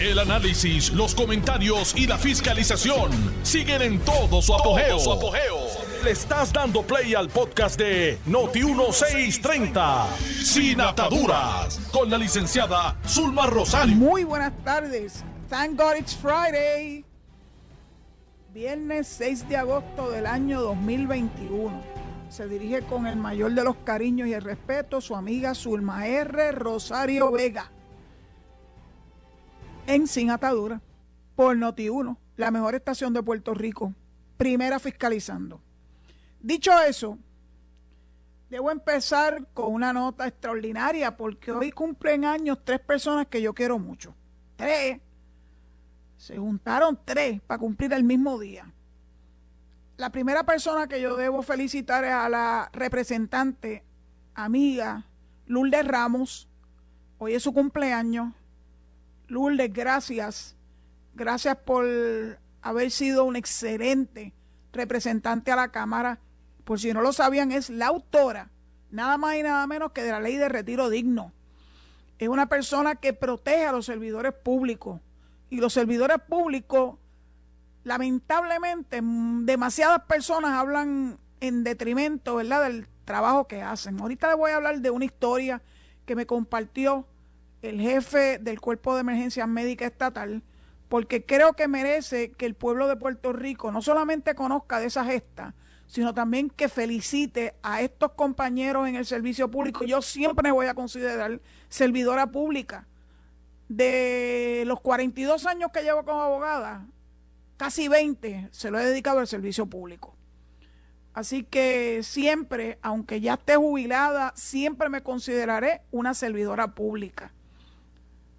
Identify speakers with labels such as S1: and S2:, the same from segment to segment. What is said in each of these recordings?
S1: El análisis, los comentarios y la fiscalización siguen en todo su apogeo. Le estás dando play al podcast de Noti1630, Sin Ataduras, con la licenciada Zulma Rosario.
S2: Muy buenas tardes. Thank God it's Friday. Viernes 6 de agosto del año 2021. Se dirige con el mayor de los cariños y el respeto su amiga Zulma R. Rosario Vega en Sin Atadura por Noti1, la mejor estación de Puerto Rico, primera fiscalizando. Dicho eso, debo empezar con una nota extraordinaria porque hoy cumplen años tres personas que yo quiero mucho. Tres. Se juntaron tres para cumplir el mismo día. La primera persona que yo debo felicitar es a la representante, amiga, Lourdes Ramos. Hoy es su cumpleaños. Lourdes, gracias. Gracias por haber sido un excelente representante a la Cámara. Por si no lo sabían, es la autora, nada más y nada menos que de la ley de retiro digno. Es una persona que protege a los servidores públicos. Y los servidores públicos, lamentablemente, demasiadas personas hablan en detrimento, ¿verdad?, del trabajo que hacen. Ahorita les voy a hablar de una historia que me compartió el jefe del Cuerpo de Emergencia Médica Estatal, porque creo que merece que el pueblo de Puerto Rico no solamente conozca de esa gesta, sino también que felicite a estos compañeros en el servicio público. Yo siempre me voy a considerar servidora pública. De los 42 años que llevo como abogada, casi 20 se lo he dedicado al servicio público. Así que siempre, aunque ya esté jubilada, siempre me consideraré una servidora pública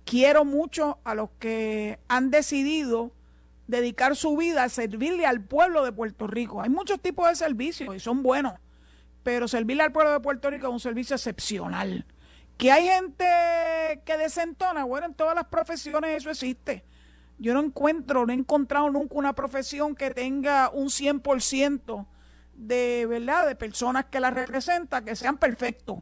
S2: quiero mucho a los que han decidido dedicar su vida a servirle al pueblo de Puerto Rico. Hay muchos tipos de servicios y son buenos, pero servirle al pueblo de Puerto Rico es un servicio excepcional. Que hay gente que desentona, bueno, en todas las profesiones eso existe. Yo no encuentro, no he encontrado nunca una profesión que tenga un 100% de, ¿verdad?, de personas que la representan, que sean perfectos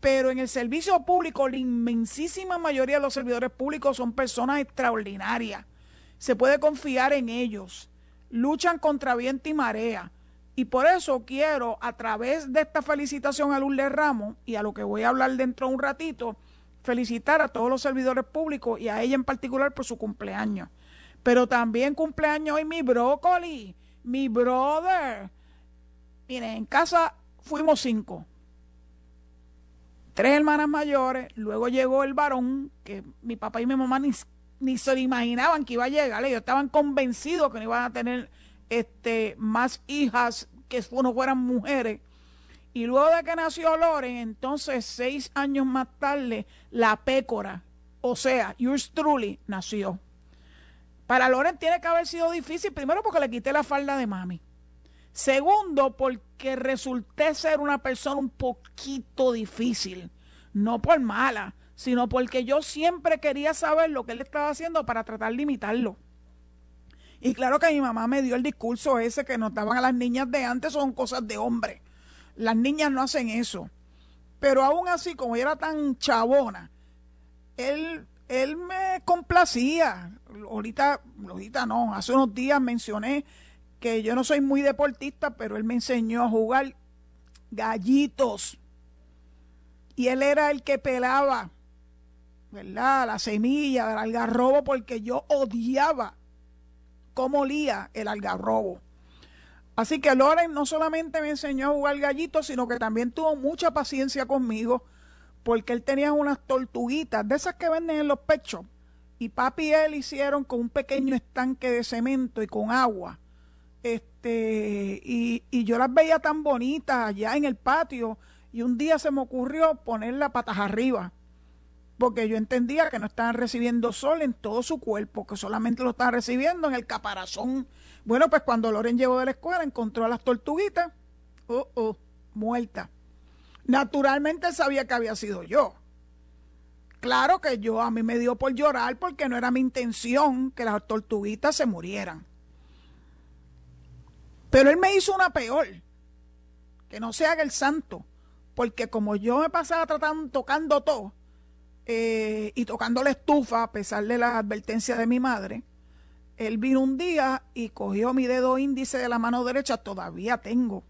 S2: pero en el servicio público la inmensísima mayoría de los servidores públicos son personas extraordinarias. Se puede confiar en ellos. Luchan contra viento y marea. Y por eso quiero, a través de esta felicitación a Lourdes Ramos y a lo que voy a hablar dentro de un ratito, felicitar a todos los servidores públicos y a ella en particular por su cumpleaños. Pero también cumpleaños hoy mi brócoli, mi brother. Miren, en casa fuimos cinco tres hermanas mayores, luego llegó el varón, que mi papá y mi mamá ni, ni se imaginaban que iba a llegar, ellos estaban convencidos que no iban a tener este, más hijas que no fueran mujeres. Y luego de que nació Loren, entonces seis años más tarde, la pécora, o sea, yours truly, nació. Para Loren tiene que haber sido difícil, primero porque le quité la falda de mami. Segundo, porque resulté ser una persona un poquito difícil. No por mala, sino porque yo siempre quería saber lo que él estaba haciendo para tratar de imitarlo. Y claro que mi mamá me dio el discurso ese que notaban a las niñas de antes son cosas de hombre. Las niñas no hacen eso. Pero aún así, como ella era tan chabona, él, él me complacía. Ahorita, ahorita no, hace unos días mencioné que yo no soy muy deportista, pero él me enseñó a jugar gallitos. Y él era el que pelaba, ¿verdad? La semilla del algarrobo porque yo odiaba cómo olía el algarrobo. Así que Loren no solamente me enseñó a jugar gallitos, sino que también tuvo mucha paciencia conmigo porque él tenía unas tortuguitas de esas que venden en los pechos. Y papi y él hicieron con un pequeño estanque de cemento y con agua este, y, y, yo las veía tan bonitas allá en el patio y un día se me ocurrió poner las patas arriba porque yo entendía que no estaban recibiendo sol en todo su cuerpo, que solamente lo estaban recibiendo en el caparazón. Bueno, pues cuando Loren llegó de la escuela encontró a las tortuguitas, oh, oh, muertas. Naturalmente sabía que había sido yo. Claro que yo a mí me dio por llorar porque no era mi intención que las tortuguitas se murieran. Pero él me hizo una peor, que no se haga el santo, porque como yo me pasaba tratando, tocando todo, eh, y tocando la estufa, a pesar de las advertencias de mi madre, él vino un día y cogió mi dedo índice de la mano derecha, todavía tengo,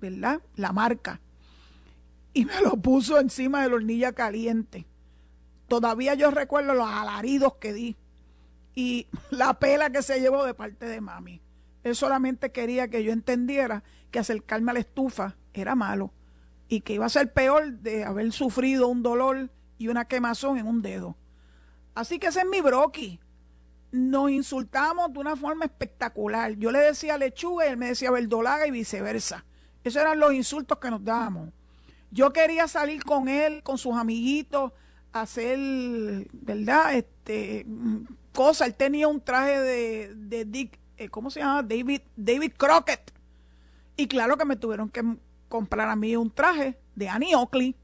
S2: ¿verdad? La marca. Y me lo puso encima de la hornilla caliente. Todavía yo recuerdo los alaridos que di y la pela que se llevó de parte de mami. Él solamente quería que yo entendiera que acercarme a la estufa era malo y que iba a ser peor de haber sufrido un dolor y una quemazón en un dedo. Así que ese es mi broqui. Nos insultamos de una forma espectacular. Yo le decía lechuga él me decía verdolaga y viceversa. Esos eran los insultos que nos dábamos. Yo quería salir con él, con sus amiguitos, hacer, ¿verdad? Este, cosa. Él tenía un traje de, de Dick, eh, ¿cómo se llama? David, David Crockett. Y claro que me tuvieron que comprar a mí un traje de Annie Oakley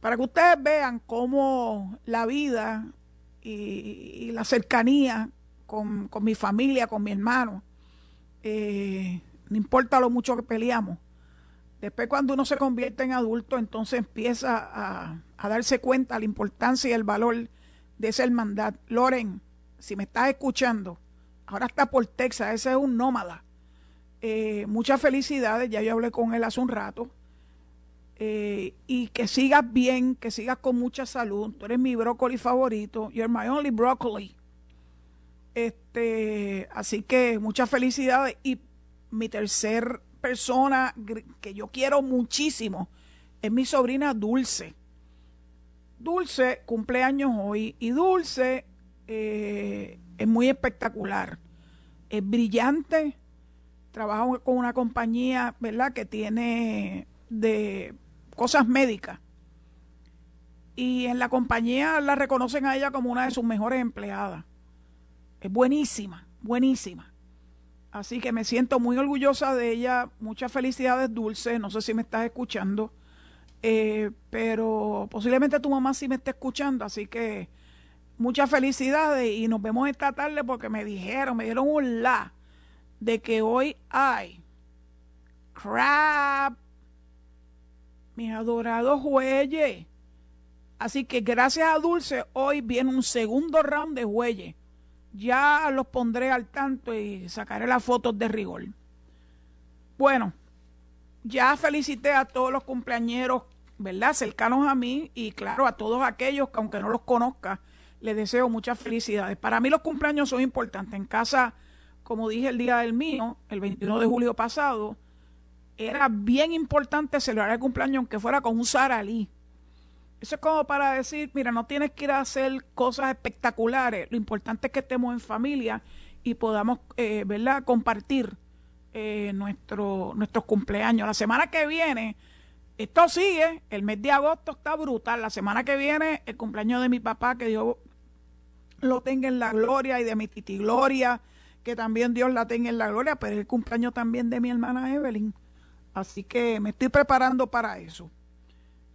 S2: para que ustedes vean cómo la vida y, la cercanía con, mi familia, con mi hermano, eh, no importa lo mucho que peleamos, después cuando uno se convierte en adulto, entonces empieza a, darse cuenta la importancia y el valor de esa hermandad. Loren, si me estás escuchando, ahora está por Texas, ese es un nómada. Eh, muchas felicidades, ya yo hablé con él hace un rato. Eh, y que sigas bien, que sigas con mucha salud. Tú eres mi brócoli favorito. You're my only broccoli. Este, así que muchas felicidades. Y mi tercer persona que yo quiero muchísimo es mi sobrina Dulce. Dulce cumpleaños hoy y Dulce eh, es muy espectacular. Es brillante. Trabaja con una compañía, ¿verdad? Que tiene de cosas médicas. Y en la compañía la reconocen a ella como una de sus mejores empleadas. Es buenísima, buenísima. Así que me siento muy orgullosa de ella. Muchas felicidades, Dulce. No sé si me estás escuchando. Eh, pero posiblemente tu mamá sí me está escuchando. Así que muchas felicidades y nos vemos esta tarde porque me dijeron, me dieron un la de que hoy hay crap mis adorados jueyes. Así que gracias a Dulce, hoy viene un segundo round de jueyes. Ya los pondré al tanto y sacaré las fotos de rigor. Bueno, ya felicité a todos los cumpleañeros, ¿verdad? Cercanos a mí y claro, a todos aquellos que aunque no los conozca, les deseo muchas felicidades. Para mí los cumpleaños son importantes. En casa, como dije el día del mío, el 21 de julio pasado, era bien importante celebrar el cumpleaños aunque fuera con un saralí. Eso es como para decir, mira, no tienes que ir a hacer cosas espectaculares, lo importante es que estemos en familia y podamos, eh, ¿verdad?, compartir eh, nuestro, nuestros cumpleaños. La semana que viene, esto sigue, el mes de agosto está brutal, la semana que viene el cumpleaños de mi papá, que Dios lo tenga en la gloria, y de mi titi Gloria, que también Dios la tenga en la gloria, pero el cumpleaños también de mi hermana Evelyn. Así que me estoy preparando para eso.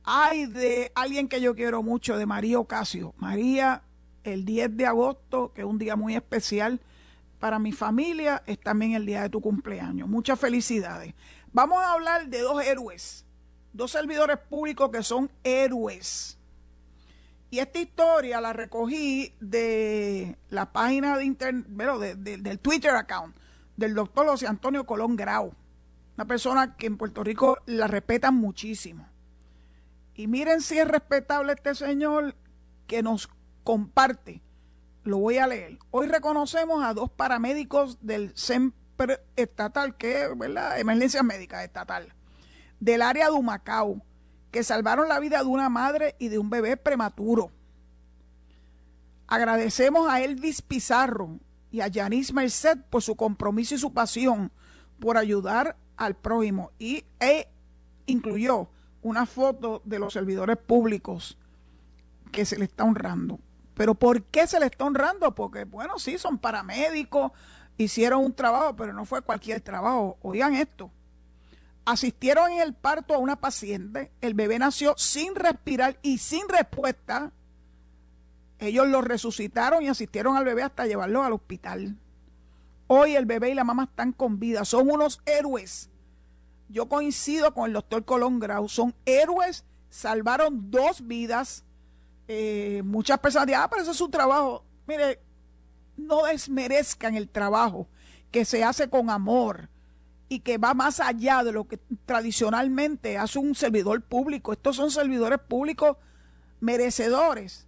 S2: Hay de alguien que yo quiero mucho, de María Ocasio. María, el 10 de agosto, que es un día muy especial para mi familia, es también el día de tu cumpleaños. Muchas felicidades. Vamos a hablar de dos héroes, dos servidores públicos que son héroes. Y esta historia la recogí de la página de internet, del Twitter account del doctor José Antonio Colón Grau una persona que en Puerto Rico la respetan muchísimo. Y miren si es respetable este señor que nos comparte. Lo voy a leer. Hoy reconocemos a dos paramédicos del CEMPER estatal, que es ¿verdad? emergencia médica estatal, del área de Humacao, que salvaron la vida de una madre y de un bebé prematuro. Agradecemos a Elvis Pizarro y a Yanis Merced por su compromiso y su pasión por ayudar al prójimo y e incluyó una foto de los servidores públicos que se le está honrando. Pero ¿por qué se le está honrando? Porque, bueno, sí, son paramédicos, hicieron un trabajo, pero no fue cualquier trabajo. Oigan esto. Asistieron en el parto a una paciente, el bebé nació sin respirar y sin respuesta. Ellos lo resucitaron y asistieron al bebé hasta llevarlo al hospital. Hoy el bebé y la mamá están con vida, son unos héroes yo coincido con el doctor Colón Grau, son héroes, salvaron dos vidas, Eh, muchas personas dirán, ah, pero eso es su trabajo. Mire, no desmerezcan el trabajo que se hace con amor y que va más allá de lo que tradicionalmente hace un servidor público. Estos son servidores públicos merecedores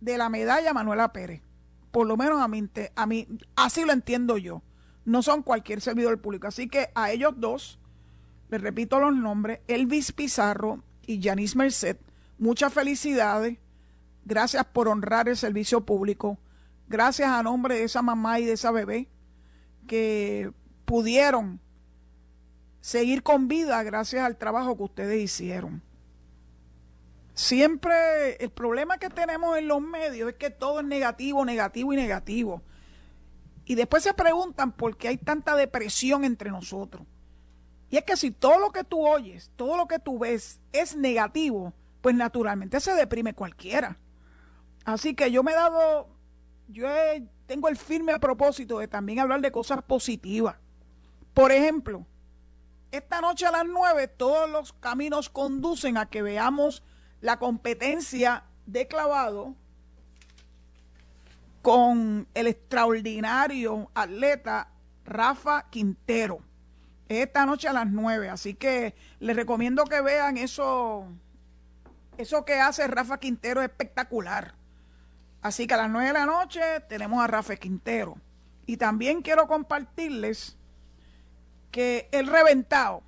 S2: de la medalla Manuela Pérez. Por lo menos a mí, a mí, así lo entiendo yo. No son cualquier servidor público. Así que a ellos dos, les repito los nombres, Elvis Pizarro y Janice Merced, muchas felicidades. Gracias por honrar el servicio público. Gracias a nombre de esa mamá y de esa bebé que pudieron seguir con vida gracias al trabajo que ustedes hicieron. Siempre el problema que tenemos en los medios es que todo es negativo, negativo y negativo. Y después se preguntan por qué hay tanta depresión entre nosotros. Y es que si todo lo que tú oyes, todo lo que tú ves es negativo, pues naturalmente se deprime cualquiera. Así que yo me he dado, yo tengo el firme propósito de también hablar de cosas positivas. Por ejemplo, esta noche a las nueve todos los caminos conducen a que veamos la competencia de clavado con el extraordinario atleta Rafa Quintero. Esta noche a las 9. Así que les recomiendo que vean eso. Eso que hace Rafa Quintero es espectacular. Así que a las 9 de la noche tenemos a Rafa Quintero. Y también quiero compartirles que el reventado,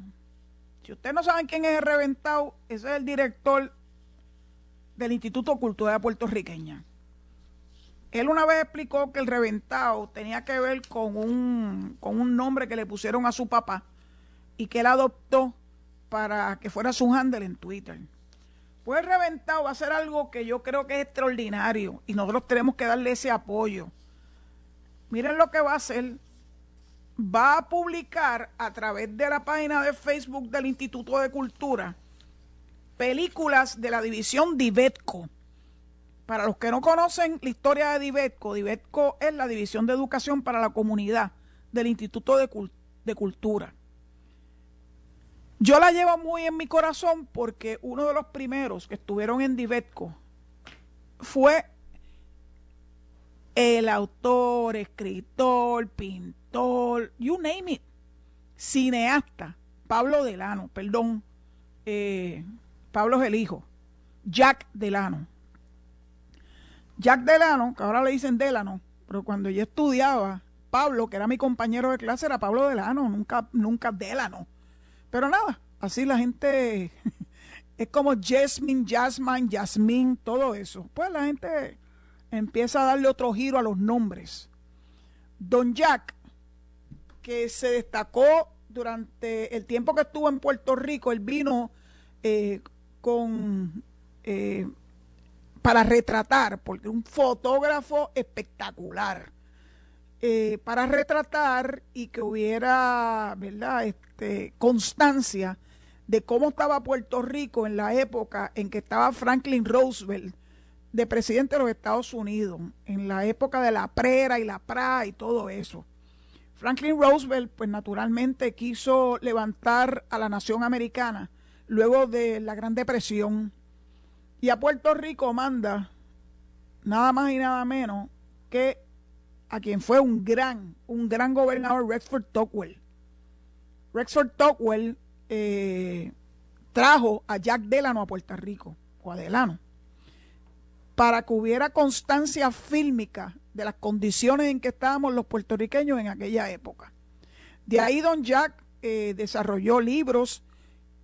S2: si ustedes no saben quién es el reventado, ese es el director del Instituto Cultural Puertorriqueña. Él una vez explicó que el reventado tenía que ver con un, con un nombre que le pusieron a su papá y que él adoptó para que fuera su handle en Twitter. Pues el reventado va a ser algo que yo creo que es extraordinario y nosotros tenemos que darle ese apoyo. Miren lo que va a hacer. Va a publicar a través de la página de Facebook del Instituto de Cultura películas de la división Divetco. Para los que no conocen la historia de Divetco, Divetco es la división de educación para la comunidad del Instituto de, Cultura. Yo la llevo muy en mi corazón porque uno de los primeros que estuvieron en Divetco fue el autor, escritor, pintor, you name it, cineasta, Pablo Delano, perdón, eh, Pablo es el hijo, Jack Delano. Jack Delano, que ahora le dicen Delano, pero cuando yo estudiaba, Pablo, que era mi compañero de clase, era Pablo Delano, nunca, nunca Delano. Pero nada, así la gente es como Jasmine, Jasmine, Jasmine, todo eso. Pues la gente empieza a darle otro giro a los nombres. Don Jack, que se destacó durante el tiempo que estuvo en Puerto Rico, él vino eh, con eh, para retratar, porque un fotógrafo espectacular, eh, para retratar y que hubiera, ¿verdad?, este, constancia de cómo estaba Puerto Rico en la época en que estaba Franklin Roosevelt de presidente de los Estados Unidos, en la época de la prera y la pra y todo eso. Franklin Roosevelt, pues naturalmente quiso levantar a la nación americana luego de la Gran Depresión. Y a Puerto Rico manda nada más y nada menos que a quien fue un gran, un gran gobernador, Rexford Tocqueville. Rexford Tocqueville eh, trajo a Jack Delano a Puerto Rico, o a Delano, para que hubiera constancia fílmica de las condiciones en que estábamos los puertorriqueños en aquella época. De ahí don Jack eh, desarrolló libros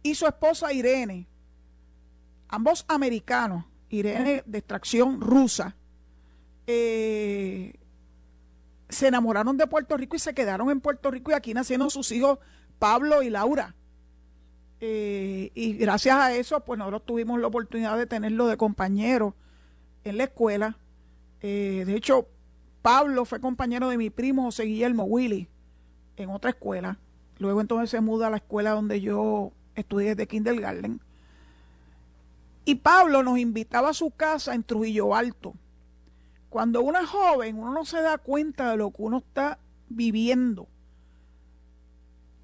S2: y su esposa Irene, ambos americanos, Irene de extracción rusa, eh, se enamoraron de Puerto Rico y se quedaron en Puerto Rico y aquí nacieron sus hijos Pablo y Laura. Eh, y gracias a eso, pues nosotros tuvimos la oportunidad de tenerlo de compañero en la escuela. Eh, de hecho, Pablo fue compañero de mi primo José Guillermo Willy en otra escuela. Luego entonces se muda a la escuela donde yo estudié desde kindergarten. Y Pablo nos invitaba a su casa en Trujillo Alto. Cuando uno es joven, uno no se da cuenta de lo que uno está viviendo.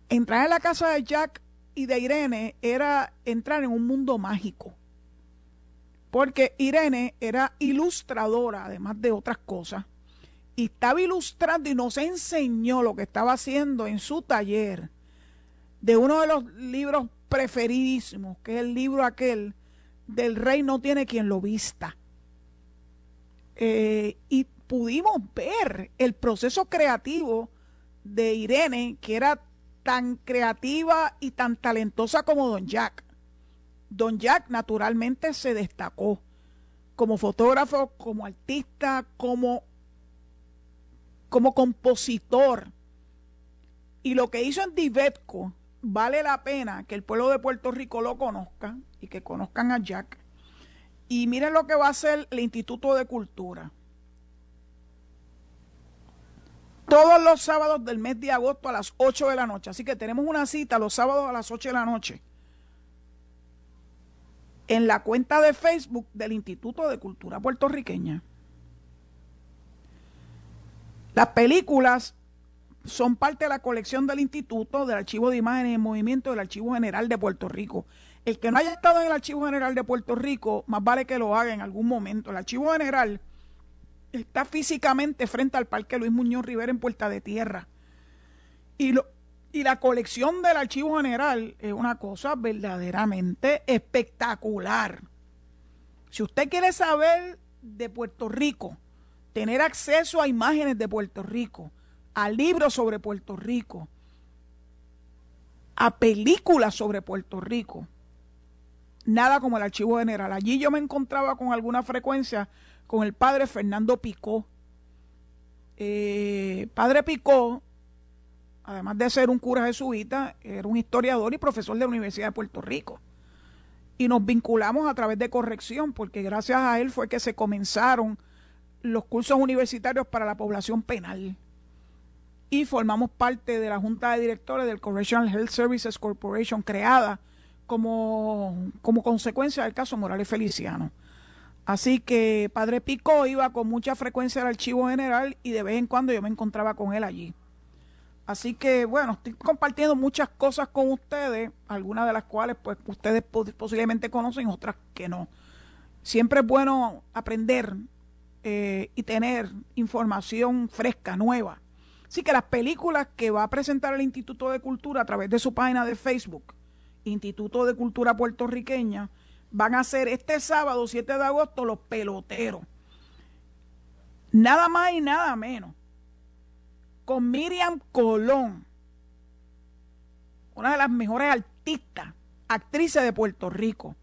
S2: Entrar en la casa de Jack y de Irene era entrar en un mundo mágico. porque Irene era ilustradora, además de otras cosas, y estaba ilustrando y nos enseñó lo que estaba haciendo en su taller de uno de los libros preferidísimos, que es el libro aquel del rey no tiene quien lo vista. Eh, y pudimos ver el proceso creativo de Irene, que era tan creativa y tan talentosa como Don Jack. Don Jack naturalmente se destacó como fotógrafo, como artista, como, como compositor. Y lo que hizo en Divetco vale la pena que el pueblo de Puerto Rico lo conozca y que conozcan a Jack. Y miren lo que va a hacer el Instituto de Cultura. Todos los sábados del mes de agosto a las 8 de la noche. Así que tenemos una cita los sábados a las 8 de la noche en la cuenta de Facebook del Instituto de Cultura Puertorriqueña. Las películas son parte de la colección del Instituto del Archivo de Imágenes en Movimiento del Archivo General de Puerto Rico. El que no haya estado en el Archivo General de Puerto Rico, más vale que lo haga en algún momento. El Archivo General está físicamente frente al Parque Luis Muñoz Rivera en Puerta de Tierra. Y, lo, y la colección del Archivo General es una cosa verdaderamente espectacular. Si usted quiere saber de Puerto Rico, tener acceso a imágenes de Puerto Rico, a libros sobre Puerto Rico, a películas sobre Puerto Rico. Nada como el Archivo General. Allí yo me encontraba con alguna frecuencia con el padre Fernando Picó. Eh, padre Picó, además de ser un cura jesuita, era un historiador y profesor de la Universidad de Puerto Rico. Y nos vinculamos a través de corrección, porque gracias a él fue que se comenzaron los cursos universitarios para la población penal y formamos parte de la Junta de Directores del Correctional Health Services Corporation, creada como, como consecuencia del caso Morales Feliciano. Así que Padre Pico iba con mucha frecuencia al archivo general y de vez en cuando yo me encontraba con él allí. Así que bueno, estoy compartiendo muchas cosas con ustedes, algunas de las cuales pues ustedes posiblemente conocen, otras que no. Siempre es bueno aprender eh, y tener información fresca, nueva. Así que las películas que va a presentar el Instituto de Cultura a través de su página de Facebook, Instituto de Cultura Puertorriqueña, van a ser este sábado 7 de agosto los peloteros. Nada más y nada menos. Con Miriam Colón, una de las mejores artistas, actrices de Puerto Rico,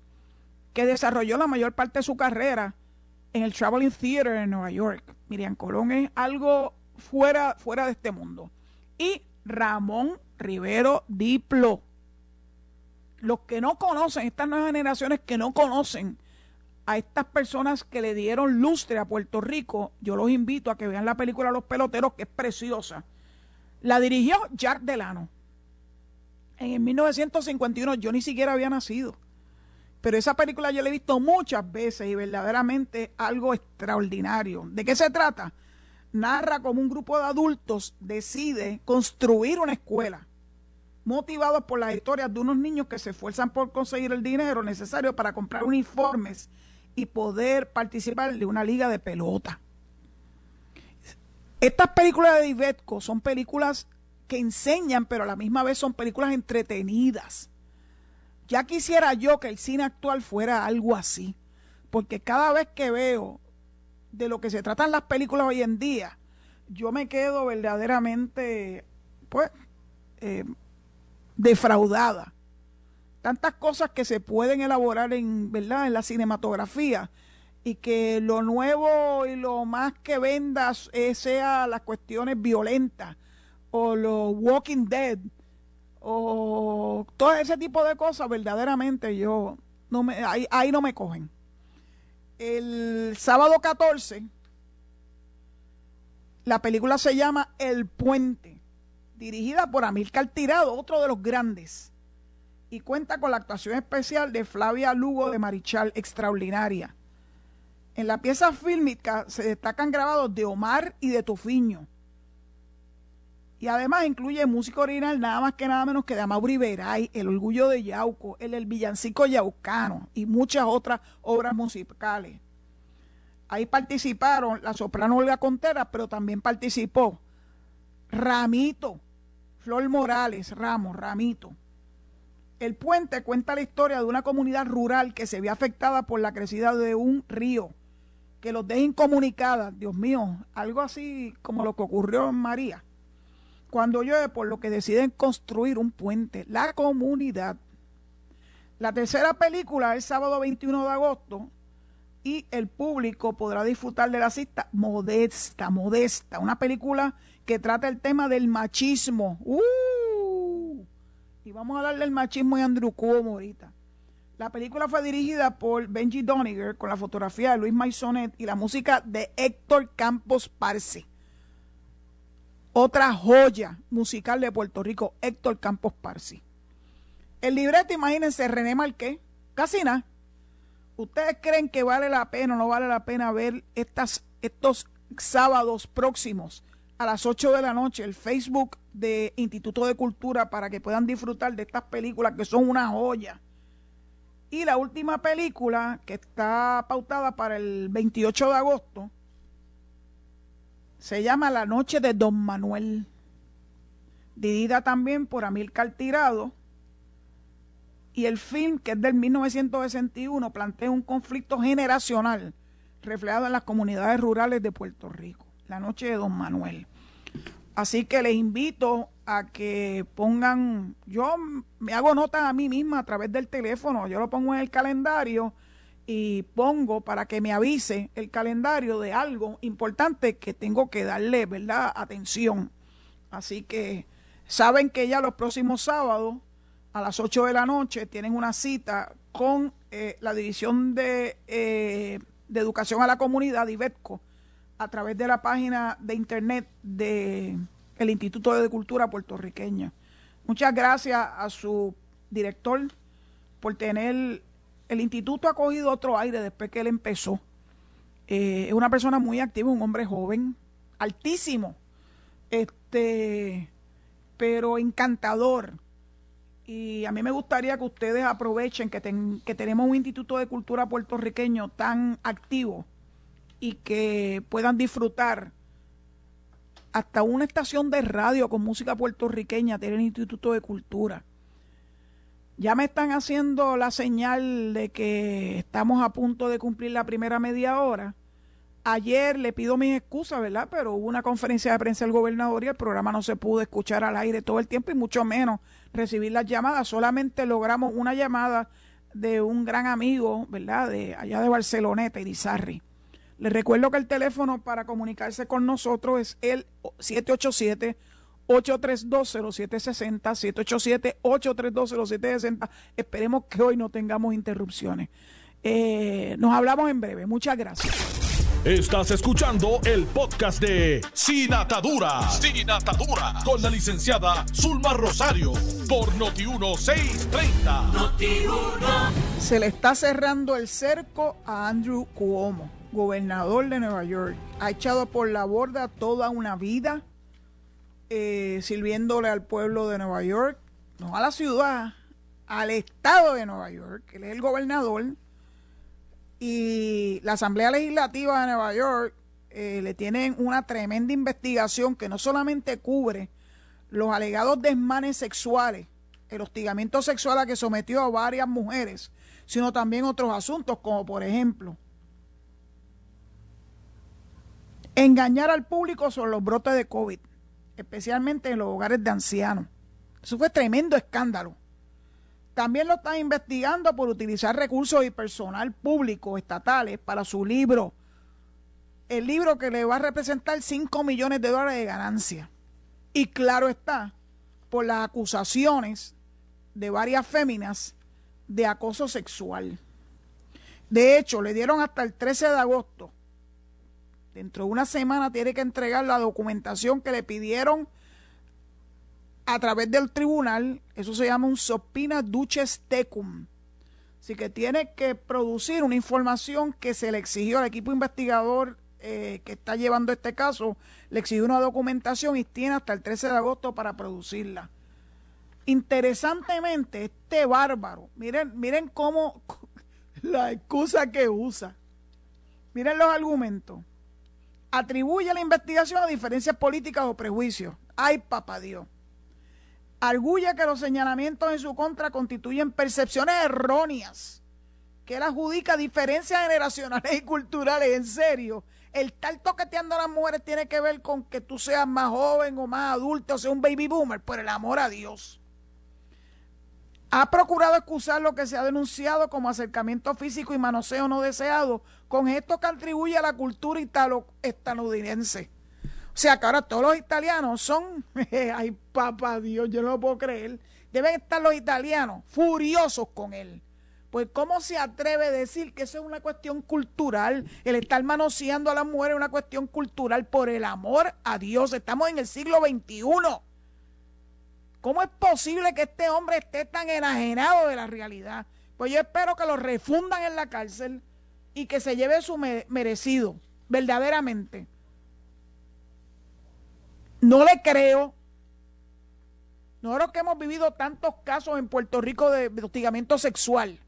S2: que desarrolló la mayor parte de su carrera en el Traveling Theater en Nueva York. Miriam Colón es algo fuera, fuera de este mundo. Y Ramón Rivero Diplo. Los que no conocen, estas nuevas generaciones que no conocen a estas personas que le dieron lustre a Puerto Rico, yo los invito a que vean la película Los Peloteros, que es preciosa. La dirigió Jack Delano. En el 1951 yo ni siquiera había nacido. Pero esa película yo la he visto muchas veces y verdaderamente algo extraordinario. ¿De qué se trata? narra cómo un grupo de adultos decide construir una escuela, motivados por las historias de unos niños que se esfuerzan por conseguir el dinero necesario para comprar uniformes y poder participar de una liga de pelota. Estas películas de Ivetco son películas que enseñan, pero a la misma vez son películas entretenidas. Ya quisiera yo que el cine actual fuera algo así, porque cada vez que veo de lo que se tratan las películas hoy en día, yo me quedo verdaderamente, pues, eh, defraudada. Tantas cosas que se pueden elaborar en, ¿verdad? en la cinematografía y que lo nuevo y lo más que vendas sea las cuestiones violentas o los Walking Dead o todo ese tipo de cosas, verdaderamente yo no me ahí, ahí no me cogen el sábado 14, la película se llama El Puente, dirigida por Amílcar Tirado, otro de los grandes, y cuenta con la actuación especial de Flavia Lugo de Marichal, extraordinaria. En la pieza fílmica se destacan grabados de Omar y de Tufiño. Y además incluye música original nada más que nada menos que de Amaury Veray, El Orgullo de Yauco, El, el Villancico Yaucano y muchas otras obras musicales. Ahí participaron la soprano Olga Contreras, pero también participó Ramito, Flor Morales, Ramos, Ramito. El puente cuenta la historia de una comunidad rural que se ve afectada por la crecida de un río que los deja incomunicadas. Dios mío, algo así como lo que ocurrió en María cuando llueve, por lo que deciden construir un puente, la comunidad. La tercera película es sábado 21 de agosto y el público podrá disfrutar de la cita Modesta, Modesta, una película que trata el tema del machismo. ¡Uh! Y vamos a hablar del machismo y Andrew Cuomo ahorita. La película fue dirigida por Benji Doniger con la fotografía de Luis Maisonet y la música de Héctor Campos Parce otra joya musical de Puerto Rico, Héctor Campos Parsi. El libreto, imagínense, René Marqués, casi nada. ¿Ustedes creen que vale la pena o no vale la pena ver estas, estos sábados próximos a las 8 de la noche el Facebook de Instituto de Cultura para que puedan disfrutar de estas películas que son una joya? Y la última película que está pautada para el 28 de agosto se llama La Noche de Don Manuel, dirigida también por Amilcar Tirado. Y el film, que es del 1961, plantea un conflicto generacional reflejado en las comunidades rurales de Puerto Rico. La Noche de Don Manuel. Así que les invito a que pongan, yo me hago nota a mí misma a través del teléfono, yo lo pongo en el calendario y pongo para que me avise el calendario de algo importante que tengo que darle, ¿verdad?, atención. Así que saben que ya los próximos sábados a las 8 de la noche tienen una cita con eh, la División de, eh, de Educación a la Comunidad, IBETCO, a través de la página de internet del el Instituto de Cultura puertorriqueña. Muchas gracias a su director por tener el instituto ha cogido otro aire después que él empezó. Eh, es una persona muy activa, un hombre joven, altísimo, este, pero encantador. Y a mí me gustaría que ustedes aprovechen que, que tenemos un instituto de cultura puertorriqueño tan activo y que puedan disfrutar hasta una estación de radio con música puertorriqueña, tener el Instituto de Cultura. Ya me están haciendo la señal de que estamos a punto de cumplir la primera media hora. Ayer le pido mis excusas, ¿verdad? Pero hubo una conferencia de prensa del gobernador y el programa no se pudo escuchar al aire todo el tiempo y mucho menos recibir las llamadas. Solamente logramos una llamada de un gran amigo, ¿verdad? De allá de Barceloneta, Irizarri. Les recuerdo que el teléfono para comunicarse con nosotros es el 787 8320760 787-8320760. Esperemos que hoy no tengamos interrupciones. Eh, nos hablamos en breve. Muchas gracias.
S1: Estás escuchando el podcast de Sin Atadura. Sin Atadura. Con la licenciada Zulma Rosario. Por Noti1630. Noti
S2: Se le está cerrando el cerco a Andrew Cuomo, gobernador de Nueva York. Ha echado por la borda toda una vida eh, sirviéndole al pueblo de Nueva York, no a la ciudad, al estado de Nueva York, él es el gobernador, y la Asamblea Legislativa de Nueva York eh, le tienen una tremenda investigación que no solamente cubre los alegados desmanes sexuales, el hostigamiento sexual a que sometió a varias mujeres, sino también otros asuntos, como por ejemplo, engañar al público sobre los brotes de COVID especialmente en los hogares de ancianos. Eso fue tremendo escándalo. También lo están investigando por utilizar recursos y personal público estatales para su libro. El libro que le va a representar 5 millones de dólares de ganancia. Y claro está, por las acusaciones de varias féminas de acoso sexual. De hecho, le dieron hasta el 13 de agosto dentro de una semana tiene que entregar la documentación que le pidieron a través del tribunal. Eso se llama un sopina duces tecum. Así que tiene que producir una información que se le exigió al equipo investigador eh, que está llevando este caso le exigió una documentación y tiene hasta el 13 de agosto para producirla. Interesantemente, este bárbaro, miren, miren cómo la excusa que usa. Miren los argumentos. Atribuye la investigación a diferencias políticas o prejuicios. Ay, papá Dios. Arguye que los señalamientos en su contra constituyen percepciones erróneas, que él adjudica diferencias generacionales y culturales. En serio, el tal toqueteando a las mujeres tiene que ver con que tú seas más joven o más adulto, o sea, un baby boomer, por el amor a Dios ha procurado excusar lo que se ha denunciado como acercamiento físico y manoseo no deseado con esto que atribuye a la cultura estadounidense. O sea que ahora todos los italianos son, ay papá Dios, yo no lo puedo creer, deben estar los italianos furiosos con él. Pues cómo se atreve a decir que eso es una cuestión cultural, el estar manoseando a las mujeres es una cuestión cultural por el amor a Dios. Estamos en el siglo XXI ¿Cómo es posible que este hombre esté tan enajenado de la realidad? Pues yo espero que lo refundan en la cárcel y que se lleve su merecido, verdaderamente. No le creo. Nosotros que hemos vivido tantos casos en Puerto Rico de, hostigamiento sexual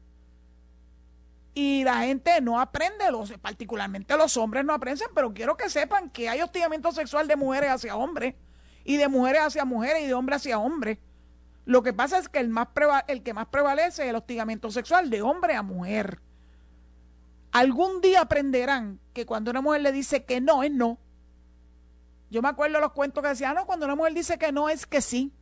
S2: y la gente no aprende, los, particularmente los hombres no aprenden, pero quiero que sepan que hay hostigamiento sexual de mujeres hacia hombres y de mujeres hacia mujeres y de hombres hacia hombres. Lo que pasa es que el, más el que más prevalece es el hostigamiento sexual de hombre a mujer. Algún día aprenderán que cuando una mujer le dice que no, es no. Yo me acuerdo los cuentos que decían, no, cuando una mujer dice que no, es que sí.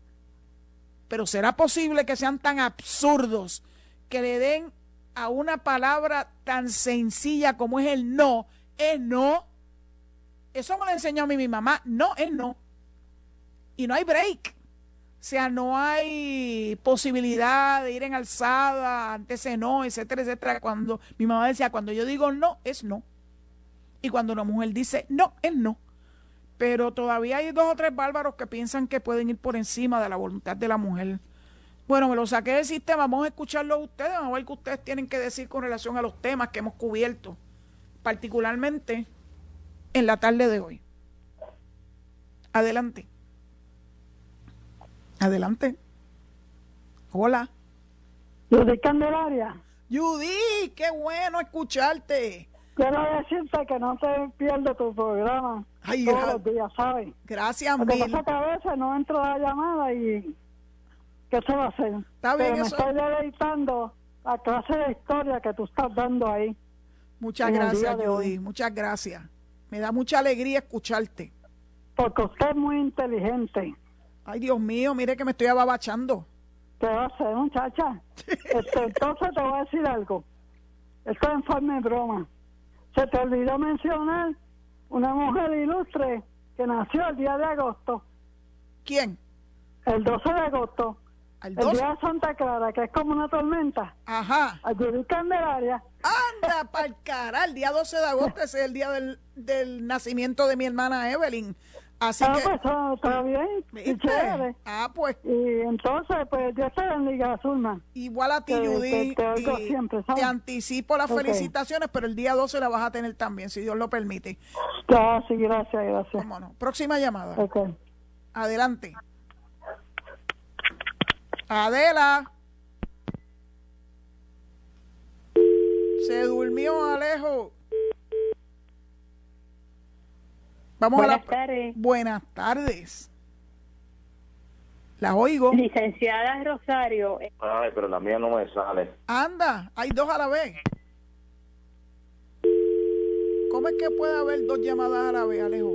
S2: Pero ¿será posible que sean tan absurdos que le den a una palabra tan sencilla como es el no, es no? Eso me lo enseñó a mí mi mamá. No, es no y no hay break. O sea, no hay posibilidad de ir en alzada, antes no, etcétera, etcétera. Cuando mi mamá decía, cuando yo digo no, es no. Y cuando una mujer dice no, es no. Pero todavía hay dos o tres bárbaros que piensan que pueden ir por encima de la voluntad de la mujer. Bueno, me lo saqué del sistema, vamos a escucharlo a ustedes, vamos a ver qué ustedes tienen que decir con relación a los temas que hemos cubierto, particularmente en la tarde de hoy. Adelante. Adelante. Hola.
S3: Judy Candelaria.
S2: Judy, qué bueno escucharte.
S3: Quiero decirte que no te pierdo tu programa Ay, todos los días, ¿sabes?
S2: Gracias,
S3: Lo que pasa que a veces no entro a la llamada y... ¿Qué se va a hacer?
S2: Está bien,
S3: Pero me estoy deleitando la clase de historia que tú estás dando ahí.
S2: Muchas gracias, Judy. Muchas gracias. Me da mucha alegría escucharte.
S3: Porque usted es muy inteligente.
S2: Ay, Dios mío, mire que me estoy ababachando.
S3: ¿Qué va a hacer, muchacha? Este, entonces te voy a decir algo. Esto es en forma de broma. Se te olvidó mencionar una mujer ilustre que nació el día de agosto.
S2: ¿Quién?
S3: El 12 de agosto. ¿El, día de Santa Clara, que es como una tormenta.
S2: Ajá.
S3: Allí Candelaria.
S2: Anda, para el cara. El día 12 de agosto es el día del, del nacimiento de mi hermana Evelyn. Así
S3: ah,
S2: que,
S3: pues está, bien, chévere.
S2: Ah, pues.
S3: Y entonces, pues Dios te bendiga, Zulma.
S2: Igual a ti, Judy. Te, siempre, te, anticipo las felicitaciones, pero el día 12 la vas a tener también, si Dios lo permite.
S3: Ya, sí, gracias, gracias.
S2: Próxima llamada. Adelante. Adela. Se durmió Alejo. Vamos
S4: Buenas
S2: a
S4: tardes.
S2: Buenas tardes. La oigo.
S4: Licenciada Rosario.
S5: Ay, pero la mía no me sale.
S2: Anda, hay dos a la vez. ¿Cómo es que puede haber dos llamadas a la vez, Alejo?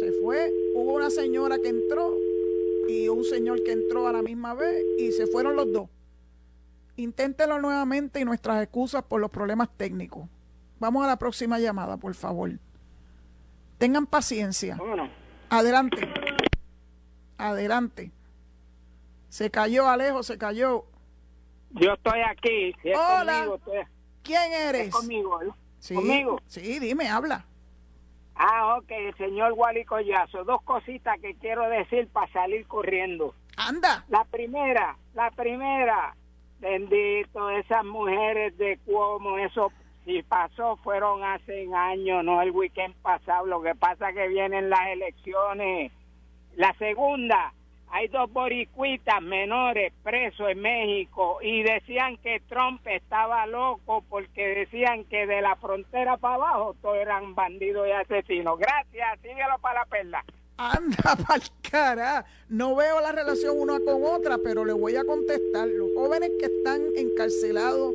S2: Se fue, hubo una señora que entró y un señor que entró a la misma vez y se fueron los dos. Inténtelo nuevamente y nuestras excusas por los problemas técnicos. Vamos a la próxima llamada, por favor. Tengan paciencia. Adelante. Adelante. Se cayó, Alejo, se cayó.
S6: Yo estoy aquí.
S2: Hola. ¿Quién eres?
S6: conmigo,
S2: Sí, ¿Conmigo? Sí, dime, habla.
S6: Ah, ok, señor Wally Collazo. Dos cositas que quiero decir para salir corriendo.
S2: Anda.
S6: La primera, la primera, bendito, esas mujeres de Cuomo, esos Si pasó, fueron hace años, no el weekend pasado. Lo que pasa que vienen las elecciones. La segunda, hay dos boricuitas menores presos en México y decían que Trump estaba loco porque decían que de la frontera para abajo todos eran bandidos y asesinos. Gracias, síguelo para la perla.
S2: Anda pa'l cara. No veo la relación una con otra, pero le voy a contestar. Los jóvenes que están encarcelados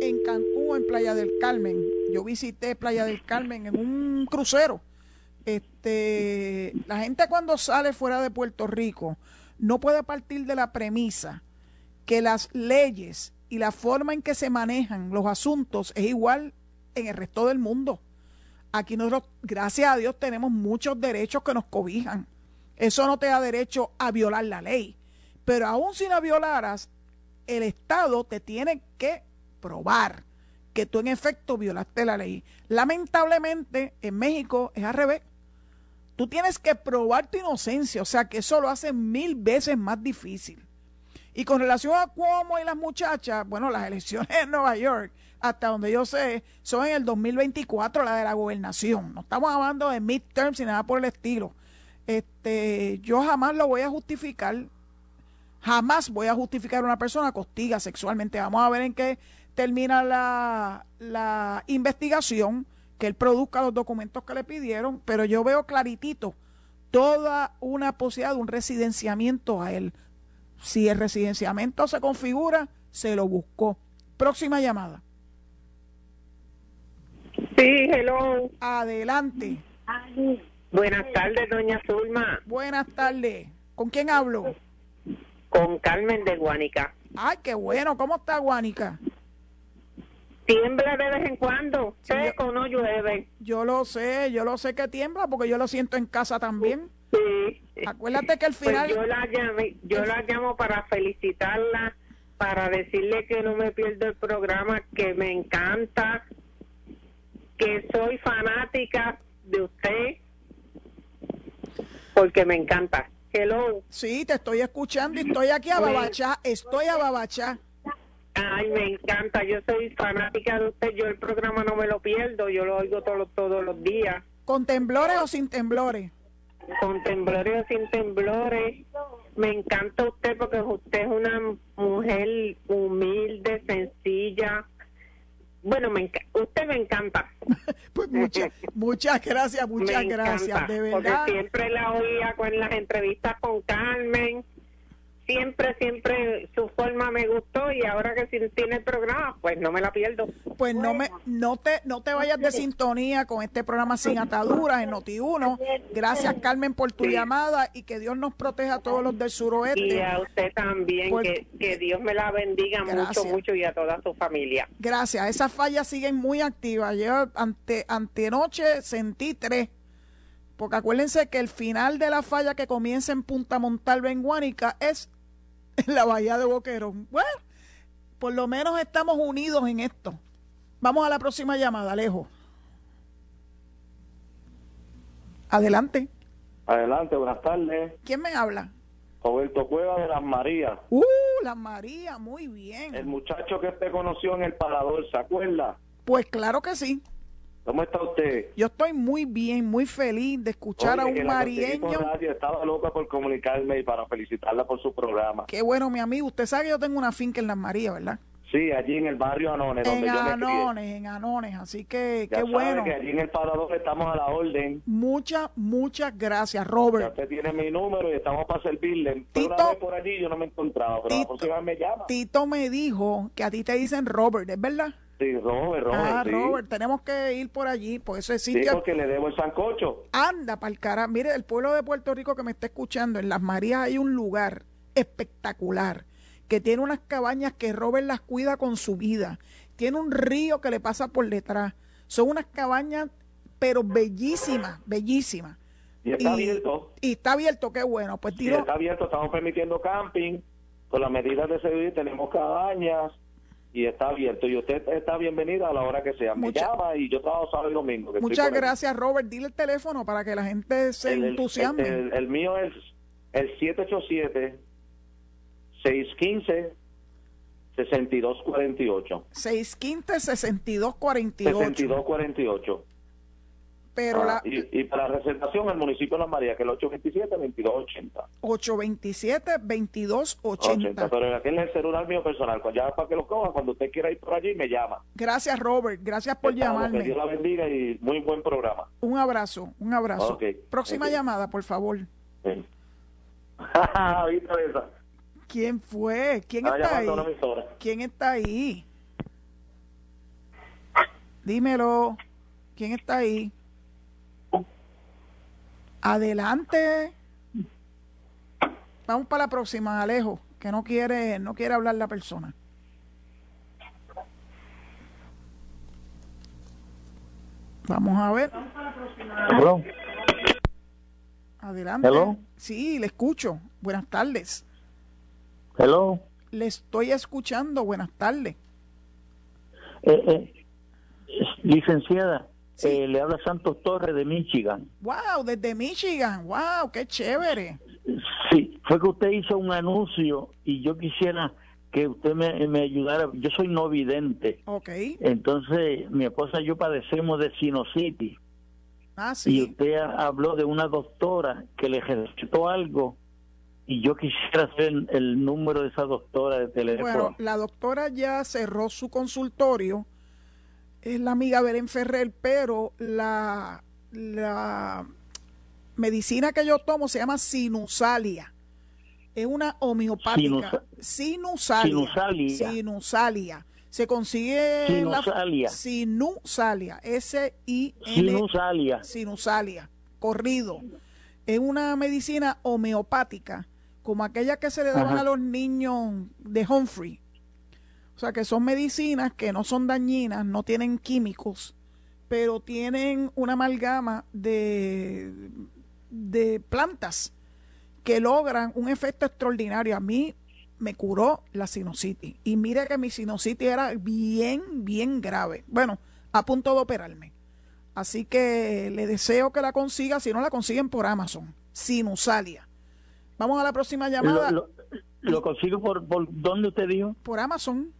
S2: en Cancún, en Playa del Carmen. Yo visité Playa del Carmen en un crucero. Este, la gente cuando sale fuera de Puerto Rico no puede partir de la premisa que las leyes y la forma en que se manejan los asuntos es igual en el resto del mundo. Aquí nosotros, gracias a Dios, tenemos muchos derechos que nos cobijan. Eso no te da derecho a violar la ley. Pero aún si la violaras, el Estado te tiene que probar que tú en efecto violaste la ley. Lamentablemente, en México es al revés. Tú tienes que probar tu inocencia, o sea que eso lo hace mil veces más difícil. Y con relación a Cuomo y las muchachas, bueno, las elecciones en Nueva York, hasta donde yo sé, son en el 2024 la de la gobernación. No estamos hablando de midterms ni nada por el estilo. Este, yo jamás lo voy a justificar. Jamás voy a justificar a una persona costiga sexualmente. Vamos a ver en qué termina la, la investigación, que él produzca los documentos que le pidieron, pero yo veo claritito toda una posibilidad de un residenciamiento a él. Si el residenciamiento se configura, se lo buscó. Próxima llamada.
S7: Sí, hello.
S2: Adelante.
S7: Buenas tardes, doña Zulma.
S2: Buenas tardes. ¿Con quién hablo?
S7: Con Carmen de Guánica.
S2: Ay, qué bueno. ¿Cómo está Guánica?
S7: Tiembla de vez en cuando,
S2: Sí,
S7: seco, no llueve.
S2: Yo lo sé, yo lo sé que tiembla porque yo lo siento en casa también.
S7: Sí.
S2: Acuérdate que al
S7: Pues
S2: final...
S7: yo la llamé, yo la llamo para felicitarla, para decirle que no me pierdo el programa, que me encanta, que soy fanática de usted, porque me encanta. Hello.
S2: Sí, te estoy escuchando y estoy aquí a babachá, estoy a babachá.
S7: Ay, me encanta. Yo soy fanática de usted. Yo el programa no me lo pierdo. Yo lo oigo todos todos los días.
S2: ¿Con temblores o sin temblores?
S7: Con temblores o sin temblores. Me encanta usted porque usted es una mujer humilde, sencilla. Bueno, me usted me encanta.
S2: Pues muchas, muchas gracias, muchas
S7: me
S2: gracias,
S7: encanta,
S2: de
S7: Porque
S2: verdad.
S7: siempre la oía con las entrevistas con Carmen. Siempre, siempre su forma me gustó y ahora que tiene el programa, pues no me la pierdo.
S2: Pues no me, no te, no te vayas de sintonía con este programa sin ataduras en Noti1. Gracias Carmen por tu
S7: Sí.
S2: llamada y que Dios nos proteja a todos los del
S7: Y
S2: suroeste.
S7: a usted también,
S2: Por-
S7: que, que Dios me la bendiga
S2: Gracias.
S7: mucho, mucho y a toda su familia.
S2: Gracias, esas fallas siguen muy activas. Yo ante, antenoche sentí tres. Porque acuérdense que el final de la falla que comienza en Punta Montalva en Guánica es en la bahía de Boquerón. Bueno, por lo menos estamos unidos en esto. Vamos a la próxima llamada, Alejo. Adelante.
S5: Adelante, buenas tardes.
S2: ¿Quién me habla?
S5: Roberto Cueva de las Marías.
S2: Uh, la María, muy bien.
S5: El muchacho que usted conoció en el parador, ¿se acuerda?
S2: Pues claro que sí.
S5: ¿Cómo está usted?
S2: Yo estoy muy bien, muy feliz de escuchar
S5: Oye,
S2: a un marieño.
S5: radio, Estaba loca por comunicarme y para felicitarla por su programa.
S2: Qué bueno, mi amigo. Usted sabe que yo tengo una finca en Las Marías, ¿verdad?
S5: Sí, allí en el barrio Anones, donde
S2: En
S5: yo me crié.
S2: Anones, en Anones. Así que,
S5: Ya
S2: qué
S5: sabe
S2: bueno.
S5: que allí en el parador estamos a la orden.
S2: Muchas, muchas gracias,
S5: Ya
S2: Robert.
S5: usted tiene mi número y estamos para servirle.
S2: Tito-
S5: Una vez por allí yo no me encontraba, pero
S2: Tito-
S5: la próxima me llama.
S2: Tito me dijo que a ti te dicen Robert, ¿es verdad?
S5: Sí, Robert, Robert,
S2: ah,
S5: sí.
S2: Robert, tenemos que ir por allí, por ese sitio.
S5: porque le debo el sancocho.
S2: Anda, para el cara. Mire, el pueblo de Puerto Rico que me está escuchando, en Las Marías hay un lugar espectacular que tiene unas cabañas que Robert las cuida con su vida. Tiene un río que le pasa por detrás. Son unas cabañas, pero bellísimas, bellísimas.
S5: Y está abierto.
S2: Y está abierto, qué bueno. Pues tiro,
S5: está abierto, estamos permitiendo camping. Con las medidas de seguridad tenemos cabañas y está abierto. Y usted está bienvenida a la hora que sea. Me
S2: Mucha-
S5: llama y yo trabajo sábado y domingo. que
S2: muchas gracias, Robert. Dile el teléfono para que la gente se
S5: El, el-
S2: entusiasme.
S5: el- el mío es el 6248.
S2: 615-6248.
S5: 6248.
S2: Pero
S5: Ah,
S2: la
S5: y, y para el municipio de La María, que es el 827-2280.
S2: 827-2280.
S5: 80, pero aquel es el celular mío personal. Pues ya para que lo coja, cuando usted quiera ir por allí, me llama.
S2: Gracias, Robert. Gracias por
S5: Estamos, Que
S2: llamarme.
S5: Dios la bendiga y muy buen programa.
S2: Un abrazo, un abrazo. Próxima llamada, por favor. ¿Quién fue? ¿Quién está ahí? ¿Quién está ahí? Dímelo. ¿Quién está ahí? Adelante. Vamos para la próxima, Alejo, que no quiere, no quiere hablar la persona. Vamos a ver.
S8: Hello.
S2: Adelante.
S8: Hello.
S2: Sí, le escucho. Buenas tardes.
S8: Hello.
S2: Le estoy escuchando. Buenas tardes.
S8: Eh, eh, licenciada,
S2: Sí.
S8: eh, le habla Santos Torres de Michigan.
S2: Wow, desde Michigan. Wow, qué chévere.
S8: Sí, fue que usted hizo un anuncio y yo quisiera que usted me, me ayudara. Yo soy no vidente.
S2: Ok.
S8: Entonces, mi esposa y yo padecemos de sinusitis.
S2: Ah,
S8: Y
S2: sí.
S8: usted ha- habló de una doctora que le recetó algo y yo quisiera hacer el, el número de esa doctora de teléfono.
S2: Bueno, la doctora ya cerró su consultorio. Es la amiga Belén Ferrer, pero la, la medicina que yo tomo se llama sinusalia. Es una homeopática.
S8: Sinusa-
S2: Sinusalia.
S8: Sinusalia.
S2: Sinusalia. Se consigue en la-
S8: Sinusalia.
S2: Sinusalia. S-I-N.
S8: Sinusalia.
S2: Sinusalia. Corrido. Es una medicina homeopática, como aquella que se le daban
S8: Ajá.
S2: a los niños de Humphrey. O sea, que son medicinas que no son dañinas, no tienen químicos, pero tienen una amalgama de, de plantas que logran un efecto extraordinario. A mí me curó la sinusitis. Y mire que mi sinusitis era bien, bien grave. Bueno, a punto de operarme. Así que le deseo que la consiga, si no la consiguen por Amazon. Sinusalia. Vamos a la próxima llamada.
S8: Lo, lo, lo consigo por, por dónde usted dijo?
S2: Por Amazon.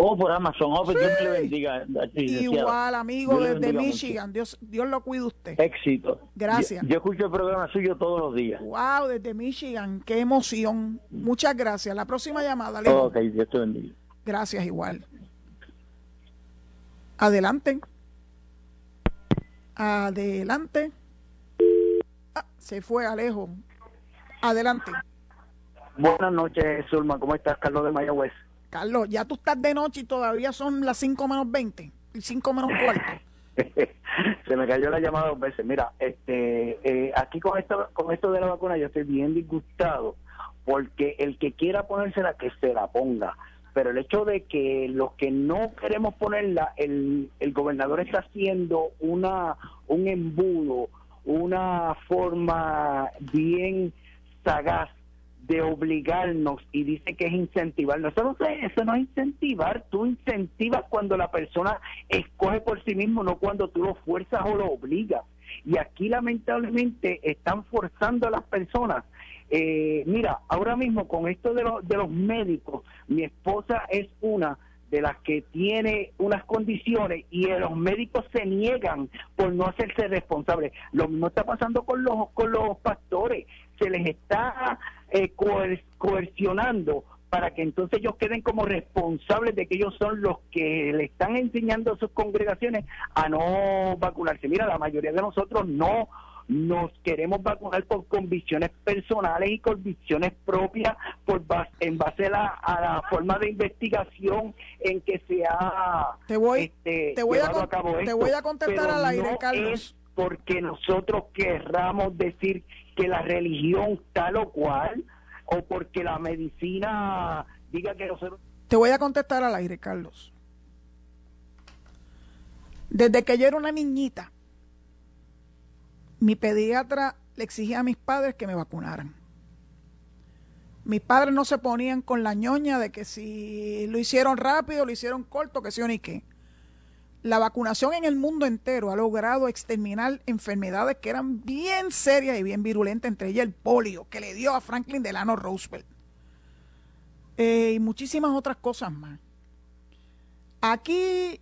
S8: Oh, por Amazon. Oh, pues Dios me le bendiga.
S2: Igual, amigo,
S8: Dios
S2: desde
S8: mucho.
S2: Michigan. Dios, Dios lo cuide usted.
S8: Éxito.
S2: Gracias.
S8: Yo, yo escucho el programa suyo todos los días.
S2: Wow, desde Michigan. Qué emoción. Muchas gracias. La próxima llamada, Alejo.
S8: ok, Dios te bendiga.
S2: Gracias, igual. Adelante. Adelante. Ah, se fue Alejo. Adelante.
S8: Buenas noches, Zulma. ¿Cómo estás? Carlos de Mayagüez.
S2: Carlos, ya tú estás de noche y todavía son las 5 menos 20. Y 5 menos cuarto.
S8: Se me cayó la llamada dos veces. Mira, este, eh, aquí con esto, con esto de la vacuna yo estoy bien disgustado porque el que quiera ponérsela, que se la ponga. Pero el hecho de que los que no queremos ponerla, el, el gobernador está haciendo una un embudo, una forma bien sagaz de obligarnos y dice que es incentivarnos. Eso no, sé, eso no es incentivar. Tú incentivas cuando la persona escoge por sí mismo, no cuando tú lo fuerzas o lo obligas. Y aquí lamentablemente están forzando a las personas. Eh, mira, ahora mismo con esto de, los de los médicos, mi esposa es una de las que tiene unas condiciones y los médicos se niegan por no hacerse responsables. Lo mismo está pasando con los con los pastores, se les está eh, coer- coercionando para que entonces ellos queden como responsables de que ellos son los que le están enseñando a sus congregaciones a no vacunarse. Mira, la mayoría de nosotros no nos queremos vacunar por convicciones personales y convicciones propias por bas- en base a la, a la forma de investigación en que se ha
S2: Te voy-
S8: este,
S2: te voy a
S8: llevado
S2: con-
S8: a cabo
S2: te
S8: esto.
S2: voy a contestar
S8: Pero
S2: al aire,
S8: no
S2: Carlos.
S8: es porque nosotros querramos decir la religión tal o cual o porque la medicina diga que nosotros
S2: Te voy a contestar al aire, Carlos. Desde que yo era una niñita, mi pediatra le exigía a mis padres que me vacunaran. Mis padres no se ponían con la ñoña de que si lo hicieron rápido, lo hicieron corto, que sí o ni qué. La vacunación en el mundo entero ha logrado exterminar enfermedades que eran bien serias y bien virulentas, entre ellas el polio, que le dio a Franklin Delano Roosevelt. eh, y muchísimas otras cosas más. Aquí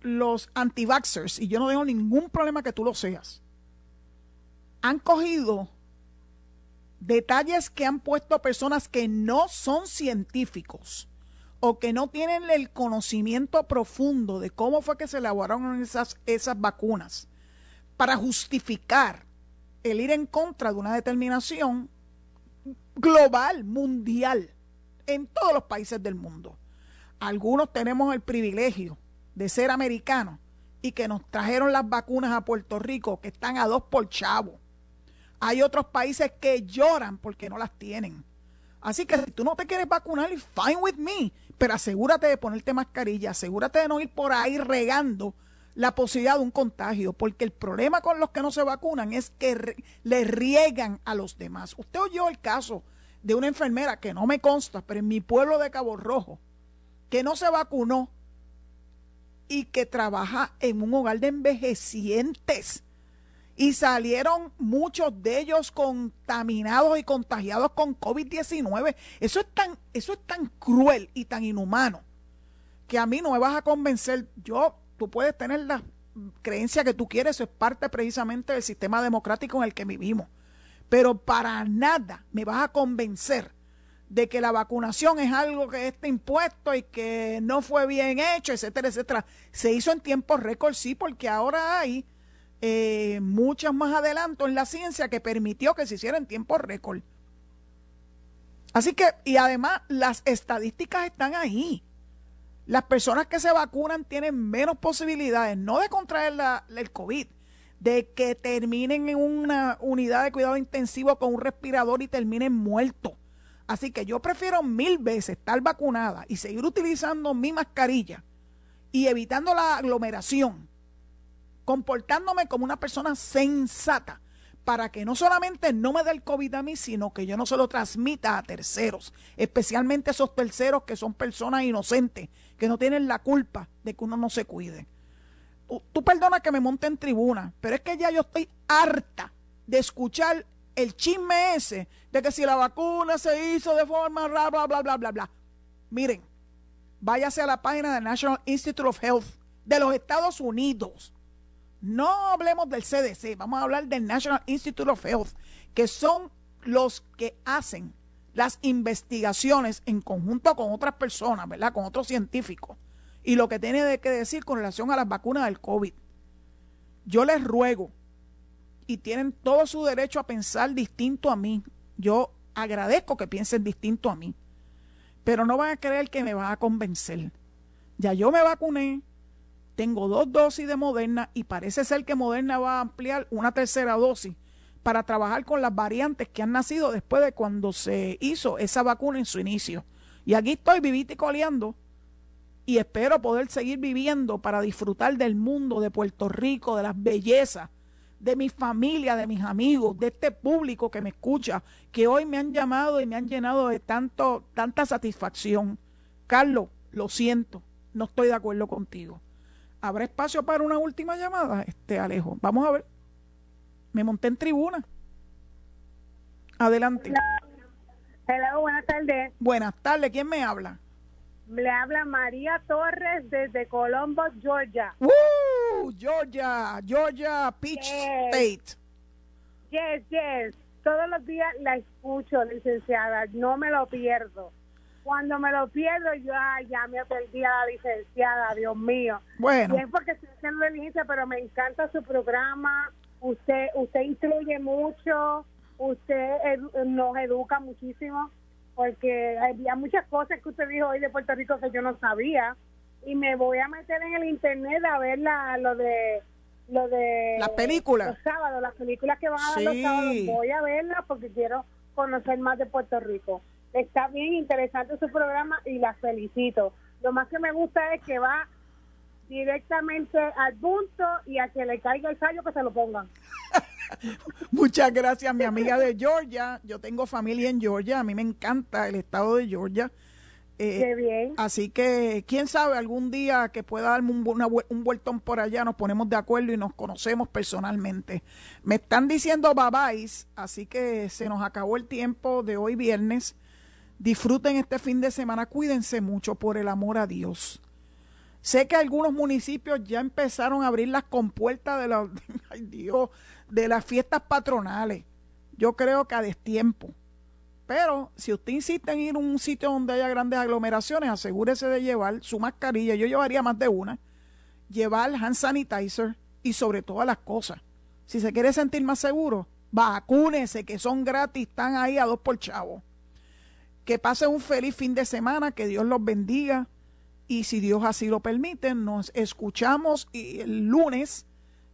S2: los anti-vaxxers, y yo no tengo ningún problema que tú lo seas, han cogido detalles que han puesto personas que no son científicos o que no tienen el conocimiento profundo de cómo fue que se elaboraron esas, esas vacunas para justificar el ir en contra de una determinación global, mundial, en todos los países del mundo. Algunos tenemos el privilegio de ser americanos y que nos trajeron las vacunas a Puerto Rico que están a dos por chavo. Hay otros países que lloran porque no las tienen. Así que si tú no te quieres vacunar, fine with me, pero asegúrate de ponerte mascarilla, asegúrate de no ir por ahí regando la posibilidad de un contagio, porque el problema con los que no se vacunan es que le riegan a los demás. Usted oyó el caso de una enfermera que no me consta, pero en mi pueblo de Cabo Rojo, que no se vacunó y que trabaja en un hogar de envejecientes y salieron muchos de ellos contaminados y contagiados con COVID-19. Eso es tan eso es tan cruel y tan inhumano que a mí no me vas a convencer. Yo tú puedes tener la creencia que tú quieres, eso es parte precisamente del sistema democrático en el que vivimos. Pero para nada me vas a convencer de que la vacunación es algo que está impuesto y que no fue bien hecho, etcétera, etcétera. Se hizo en tiempo récord, sí, porque ahora hay eh, muchos más adelantos en la ciencia que permitió que se hiciera en tiempo récord. Así que, y además, las estadísticas están ahí. Las personas que se vacunan tienen menos posibilidades, no de contraer el COVID, de que terminen en una unidad de cuidado intensivo con un respirador y terminen muertos. Así que yo prefiero mil veces estar vacunada y seguir utilizando mi mascarilla y evitando la aglomeración, comportándome como una persona sensata para que no solamente no me dé el COVID a mí, sino que yo no se lo transmita a terceros, especialmente esos terceros que son personas inocentes, que no tienen la culpa de que uno no se cuide. Tú, perdona que me monte en tribuna, pero es que ya yo estoy harta de escuchar el chisme ese de que si la vacuna se hizo de forma bla, bla, bla, bla, bla, bla. Miren, váyase a la página del National Institute of Health de los Estados Unidos no hablemos del CDC, vamos a hablar del National Institute of Health, que son los que hacen las investigaciones en conjunto con otras personas, ¿verdad? Con otros científicos. Y lo que tiene que decir con relación a las vacunas del COVID. Yo les ruego, y tienen todo su derecho a pensar distinto a mí. Yo agradezco que piensen distinto a mí. Pero no van a creer que me van a convencer. Ya yo me vacuné, tengo dos dosis de Moderna y parece ser que Moderna va a ampliar una tercera dosis para trabajar con las variantes que han nacido después de cuando se hizo esa vacuna en su inicio. Y aquí estoy vivito y coleando y espero poder seguir viviendo para disfrutar del mundo, de Puerto Rico, de las bellezas, de mi familia, de mis amigos, de este público que me escucha, que hoy me han llamado y me han llenado de tanto, tanta satisfacción. Carlos, lo siento, no estoy de acuerdo contigo. ¿Habrá espacio para una última llamada, este Alejo? Vamos a ver. Me monté en tribuna. Adelante.
S9: Hola, buenas tardes.
S2: Buenas tardes, ¿quién me habla?
S9: Le habla María Torres desde Colombo, Georgia.
S2: ¡Uh! Georgia, Georgia Peach State.
S9: Yes, yes. Todos los días la escucho, licenciada. No me lo pierdo. Cuando me lo pierdo, yo ya me perdí a la licenciada, Dios mío.
S2: Bueno.
S9: Es porque estoy haciendo diligencia, pero me encanta su programa. Usted usted instruye mucho, usted nos educa muchísimo, porque había muchas cosas que usted dijo hoy de Puerto Rico que yo no sabía. Y me voy a meter en el internet a ver la, lo de lo de
S2: las películas
S9: los sábados las películas que van a dar los sábados voy a verlas porque quiero conocer más de Puerto Rico Está bien interesante su programa y la felicito. Lo más que me gusta es que va directamente al punto y a que le caiga el fallo que se lo pongan.
S2: Muchas gracias, mi amiga de Georgia. Yo tengo familia en Georgia. A mí me encanta el estado de Georgia.
S9: Eh, Qué bien.
S2: Así que, quién sabe, algún día que pueda darme un, un vueltón por allá, nos ponemos de acuerdo y nos conocemos personalmente. Me están diciendo bye así que se nos acabó el tiempo de hoy viernes Disfruten este fin de semana, cuídense mucho por el amor a Dios. Sé que algunos municipios ya empezaron a abrir las compuertas de, Dios, de las fiestas patronales. Yo creo que a destiempo. Pero si usted insiste en ir a un sitio donde haya grandes aglomeraciones, asegúrese de llevar su mascarilla. Yo llevaría más de una. Llevar hand sanitizer y sobre todas las cosas. Si se quiere sentir más seguro, vacúnese, que son gratis, están ahí a dos por chavo. Que pase un feliz fin de semana, que Dios los bendiga. Y si Dios así lo permite, nos escuchamos el lunes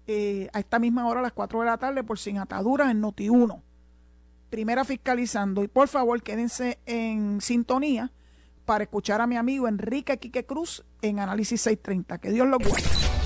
S2: eh, a esta misma hora, a las 4 de la tarde, por Sin Ataduras en Noti1. Primera fiscalizando. Y por favor, quédense en sintonía para escuchar a mi amigo Enrique Quique Cruz en Análisis 630. Que Dios lo guarde.